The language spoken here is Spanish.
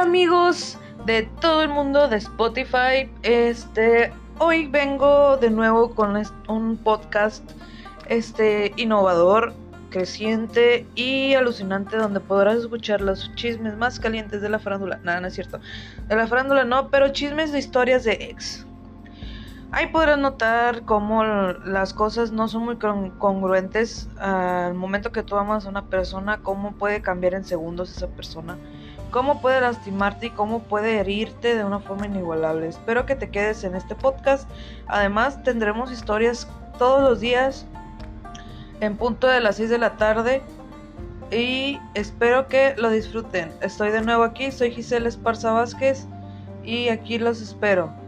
amigos de todo el mundo de Spotify. Este, hoy vengo de nuevo con un podcast este innovador, creciente y alucinante donde podrás escuchar los chismes más calientes de la farándula. Nada, no es cierto. De la farándula no, pero chismes de historias de ex. Ahí podrás notar cómo las cosas no son muy congruentes al momento que tú amas a una persona, cómo puede cambiar en segundos esa persona cómo puede lastimarte y cómo puede herirte de una forma inigualable. Espero que te quedes en este podcast. Además, tendremos historias todos los días en punto de las 6 de la tarde. Y espero que lo disfruten. Estoy de nuevo aquí, soy Giselle Esparza Vázquez y aquí los espero.